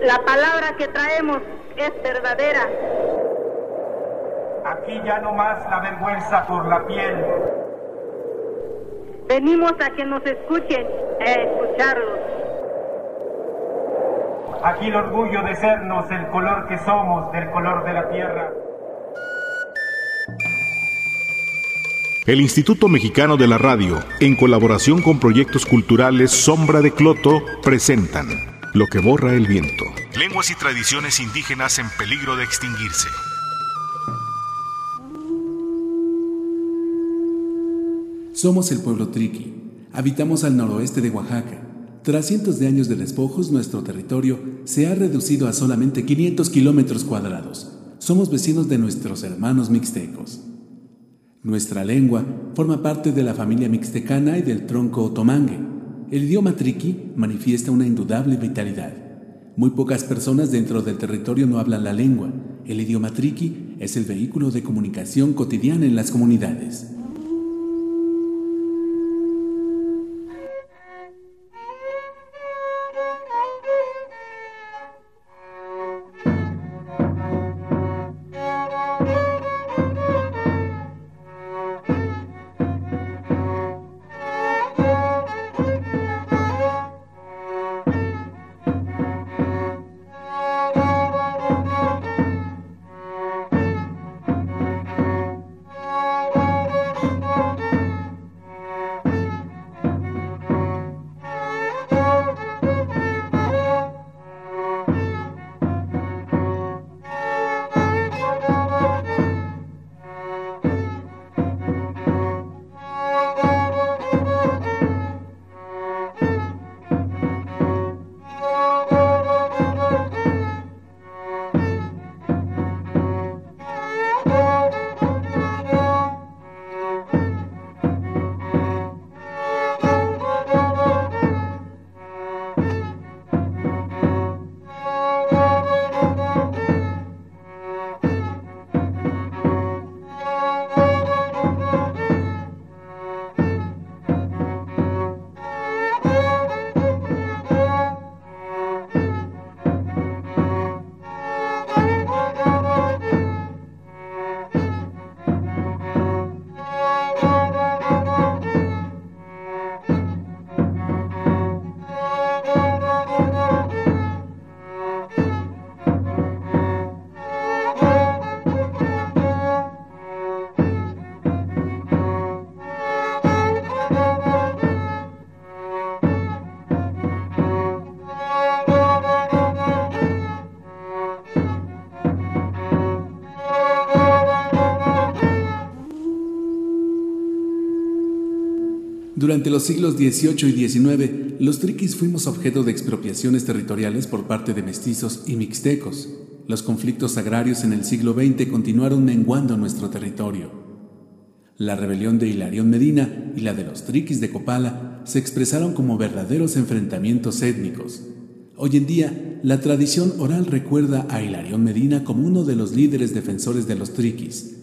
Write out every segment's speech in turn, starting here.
La palabra que traemos es verdadera. Aquí ya no más la vergüenza por la piel. Venimos a que nos escuchen, a escucharlos. Aquí el orgullo de sernos el color que somos, del color de la tierra. El Instituto Mexicano de la Radio, en colaboración con proyectos culturales Sombra de Cloto, presentan Lo que borra el viento. Lenguas y tradiciones indígenas en peligro de extinguirse. Somos el pueblo Triqui. Habitamos al noroeste de Oaxaca. Tras cientos de años de despojos, nuestro territorio se ha reducido a solamente 500 kilómetros cuadrados. Somos vecinos de nuestros hermanos mixtecos. Nuestra lengua forma parte de la familia mixtecana y del tronco otomangue. El idioma triqui manifiesta una indudable vitalidad. Muy pocas personas dentro del territorio no hablan la lengua. El idioma triqui es el vehículo de comunicación cotidiana en las comunidades. Durante los siglos XVIII y XIX, los triquis fuimos objeto de expropiaciones territoriales por parte de mestizos y mixtecos. Los conflictos agrarios en el siglo XX continuaron menguando nuestro territorio. La rebelión de Hilarión Medina y la de los triquis de Copala se expresaron como verdaderos enfrentamientos étnicos. Hoy en día, la tradición oral recuerda a Hilarión Medina como uno de los líderes defensores de los triquis,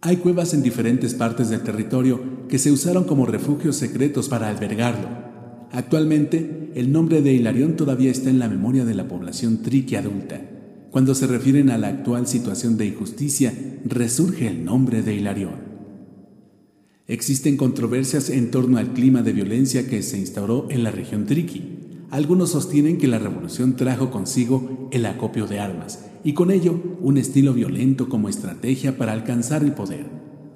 hay cuevas en diferentes partes del territorio que se usaron como refugios secretos para albergarlo. Actualmente, el nombre de Hilarión todavía está en la memoria de la población triqui adulta. Cuando se refieren a la actual situación de injusticia, resurge el nombre de Hilarión. Existen controversias en torno al clima de violencia que se instauró en la región triqui. Algunos sostienen que la revolución trajo consigo el acopio de armas y con ello un estilo violento como estrategia para alcanzar el poder.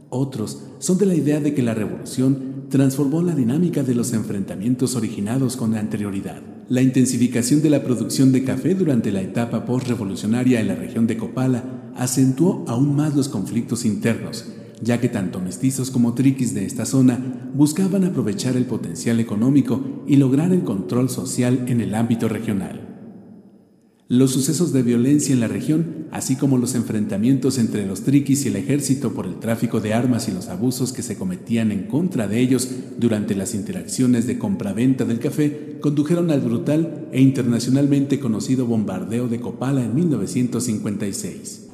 Otros son de la idea de que la revolución transformó la dinámica de los enfrentamientos originados con anterioridad. La intensificación de la producción de café durante la etapa postrevolucionaria en la región de Copala acentuó aún más los conflictos internos, ya que tanto mestizos como triquis de esta zona buscaban aprovechar el potencial económico y lograr el control social en el ámbito regional. Los sucesos de violencia en la región, así como los enfrentamientos entre los triquis y el ejército por el tráfico de armas y los abusos que se cometían en contra de ellos durante las interacciones de compraventa del café, condujeron al brutal e internacionalmente conocido bombardeo de Copala en 1956.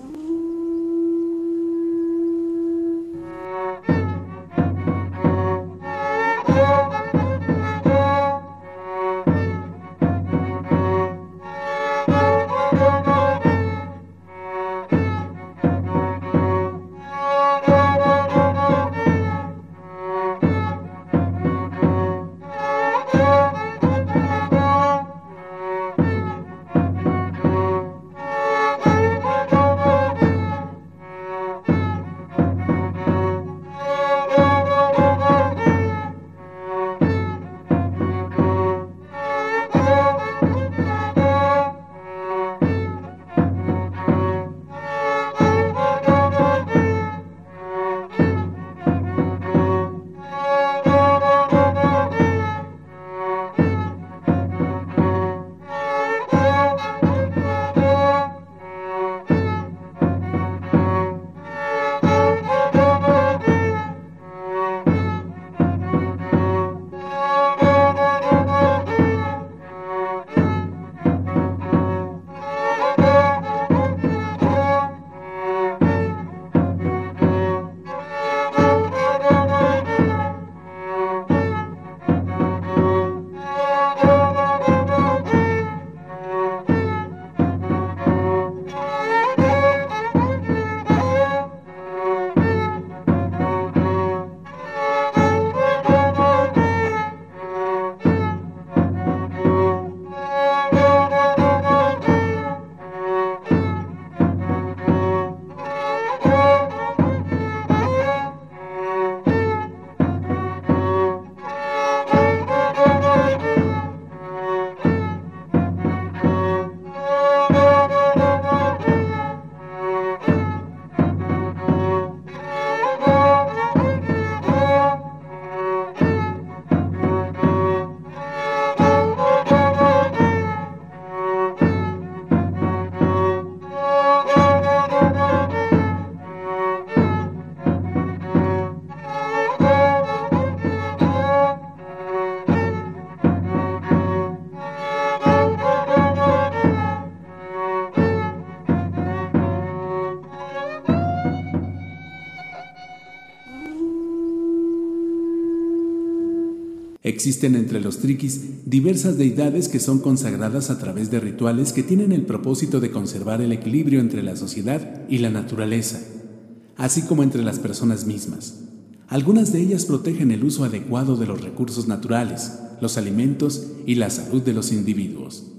Existen entre los triquis diversas deidades que son consagradas a través de rituales que tienen el propósito de conservar el equilibrio entre la sociedad y la naturaleza, así como entre las personas mismas. Algunas de ellas protegen el uso adecuado de los recursos naturales, los alimentos y la salud de los individuos.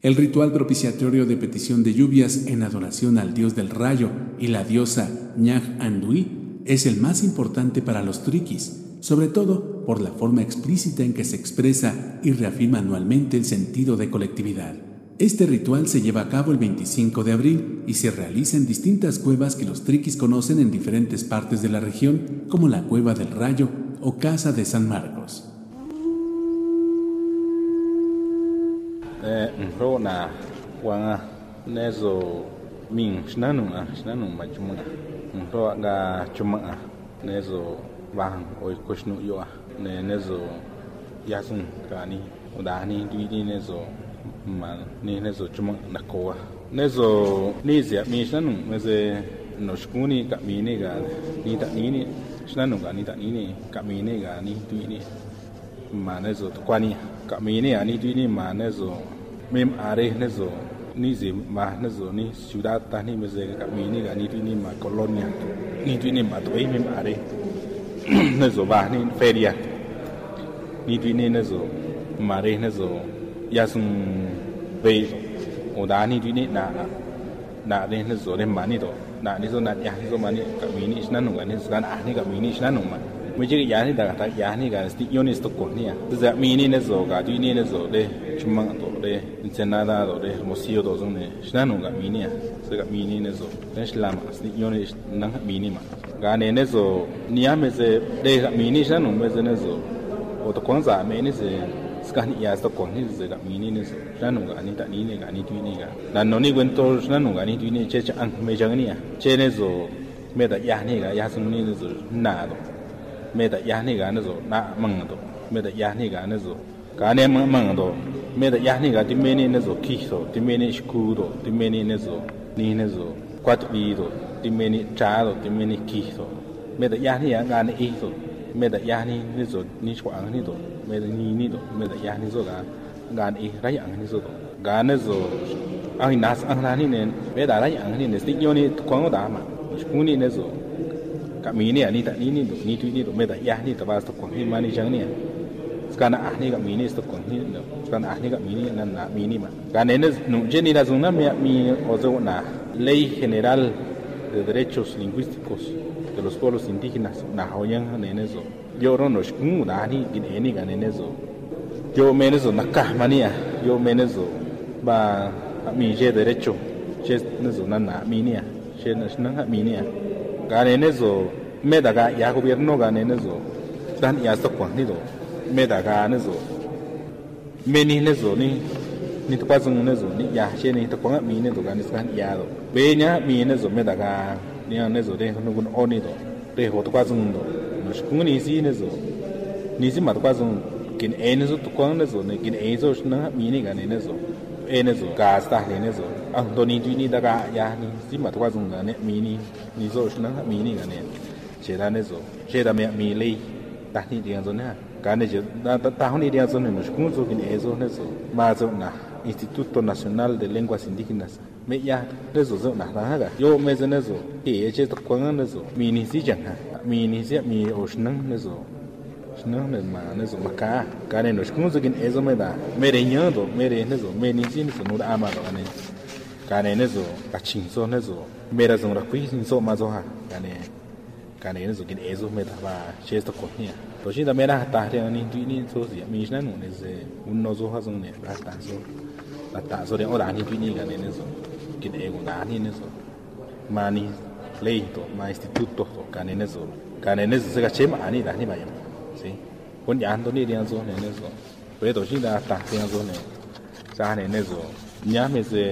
El ritual propiciatorio de petición de lluvias en adoración al dios del rayo y la diosa Ñaj Andui es el más importante para los triquis, sobre todo por la forma explícita en que se expresa y reafirma anualmente el sentido de colectividad. Este ritual se lleva a cabo el 25 de abril y se realiza en distintas cuevas que los triquis conocen en diferentes partes de la región, como la Cueva del Rayo o Casa de San Marcos. Eh, ma ni nezo chuma na kowa nezo ni zia mi shanu meze no shkuni ka mi ne ga ni ta ni ni shanu ga ni. Ta ni ni ka mi ne ga ni tu ni. Ma nezo to kwani ka mi ne ani tu ni ma nezo mem are nezo ni zi ma nezo ni ciudad ta ni meze ka mi ne ga ni tu ni. Ma colonia ni tu ni ma to mem are nezobahni feria nitwine nezo mare nezo yasun vei odani twine na na re nezo re mani to na ni so na ya ni so mani kamini ishna no gani so kana ahni kamini ishna no ma mujhe ya ni da ta ya ni ga sti yonis to ko ni ya za mini nezo ga twine nezo de chuma to de cenada to de mosio to so ne ishna no ga mini ya so ga mini nezo ne shlama sti yonis na mini ma ga ne ne zo ni ya me se de ga mi ni shna no me se ne zo o to kon za me ni se skani ya sto kon ni ze ga mi ni ne na nu ga ni ta ni ne ga ni tu ni ga. Na no ni gwen to na nu ga ni tu ni che cha an me jang ni ya. Che ne zo me da ya ni ga ya sung ni ne zo na do. Me da ya ni ga ne zo na mang do. Me da ya ni ga ne zo ga ne mang mang do. Me da ya ni ga ti me ni ne zo ki so ti me ni shku do ti me ni ne zo ni ne zo kwat bi do ti cha do ti ki so me da ya ya ga ne i so me da ya ni zo ni chwa ang ni do me da ni ni do me da ya zo ga ga ni ra yang ni zo do ga ne zo ang nas ang na ni ne me da ra yang ni ne sti yo ni kwang da ma ku ni ne zo ka mi ni ni ta ni ni do ni tu ni do me da ya ni ta ba sto kwang ni ma ni jang ni ska ah ni ga mi ni sto kwang ni do ska ah ni ga mi ni na na mi ni ma ga ne ne nu je ni la zo na mi mi o zo na ley general de derechos lingüísticos de los pueblos indígenas. Na hoyan nenezo. Yo ro no shkun da ni gin eni ga nenezo yo menezo nakka mania yo menezo ba mi je derecho. Je nezo na na minia. Je na na minia. Ga nenezo me daga ya gobierno ga nenezo dan ya sto kwa ni do me daga nezo ni. nezo ni ni to pasung nezo ni ya she ni to kwa mi ne do ga ni skan ya do be nya mi nezo me daga ni ne zo de no gun oni do de ho to pasung do no shkung ni si nezo ni si ma to pasung kin e nezo to kwa nezo ne kin e zo shna mi ni ga ne nezo e nezo ga sta ne nezo ang do ni tu ni daga ya ni si ma to pasung ga ne mi ni ni zo shna mi ni ga ne che da nezo che da me mi lei ta ni dia zo na ga ne je da ta ho ni dia zo ne no shkung zo kin e zo nezo ma zo na Instituto Nacional de Lenguas Indígenas. Me ya zo na na ga. Yo me zo nezo e ye che to kwang nezo mi ni si jang ha. Mi ni si mi o shnang nezo shnang ne ma nezo ma ka. Ka ne no shkung zo kin e zo me da. Me re do me re nezo me ni si nezo no da ama do ne. Ka ne nezo ka ching so nezo me ra zo ra kui sin so ma zo ha. Ka ne ka ne nezo kin e zo me da ba che to ko ni to da me ra ta te ni tu ni so si mi shna no ne un no zo ha zo ne ra ta so la ta so de ora ni tu ni ga ne nezo kin e go da ni nezo ma ni leito ma instituto to ka ne nezo ka ne nezo se ga che ma ni da ni ba yam si kun ya ndo ni dia zo ne nezo pe to shi da ta dia zo ne sa ne nezo nya me se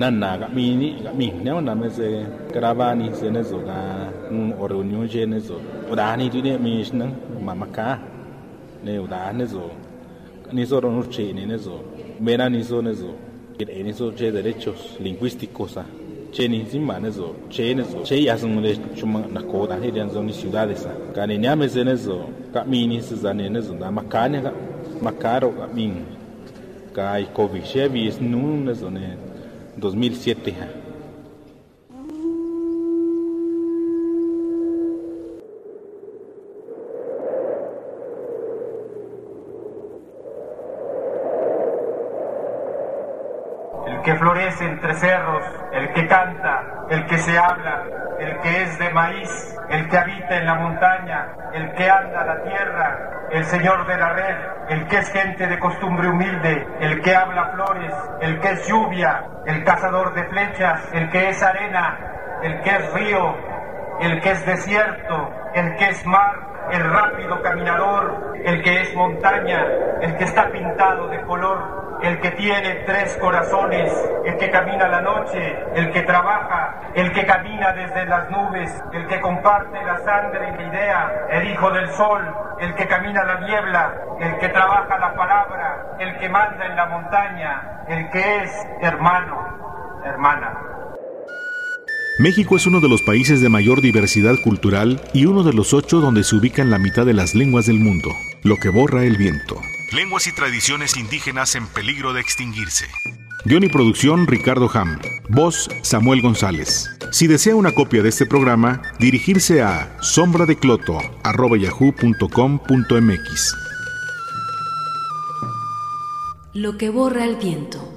na na ga mi ni ga mi. Ne na me se grava ni se nezo ga un oro nyu je nezo da ni tu ne mi shna ma ma ka ne da nezo ni so ro che ne nezo mera ni so nezo. Que en esos derechos lingüísticos che ni zimba nezo che nezo. Che ya son le chuma na ko da hedian zoni ciudades ka ni nyame ze nezo ka mini se zane nezo na makane ka makaro ka min. Ka i covid. Chevi es nun ne 2007 ha que florece entre cerros, el que canta, el que se habla, el que es de maíz, el que habita en la montaña, el que anda la tierra, el señor de la red, el que es gente de costumbre humilde, el que habla flores, el que es lluvia, el cazador de flechas, el que es arena, el que es río, el que es desierto, el que es mar, el rápido caminador, el que es montaña, el que está pintado de color, el que tiene tres corazones, el que camina la noche, el que trabaja, el que camina desde las nubes, el que comparte la sangre y la idea, el hijo del sol, el que camina la niebla, el que trabaja la palabra, el que manda en la montaña, el que es hermano, hermana. México es uno de los países de mayor diversidad cultural y uno de los ocho donde se ubican la mitad de las lenguas del mundo, lo que borra el viento. Lenguas y tradiciones indígenas en peligro de extinguirse. Guión y producción Ricardo Ham. Voz Samuel González. Si desea una copia de este programa, dirigirse a sombradecloto.yahoo.com.mx. Lo que borra el viento.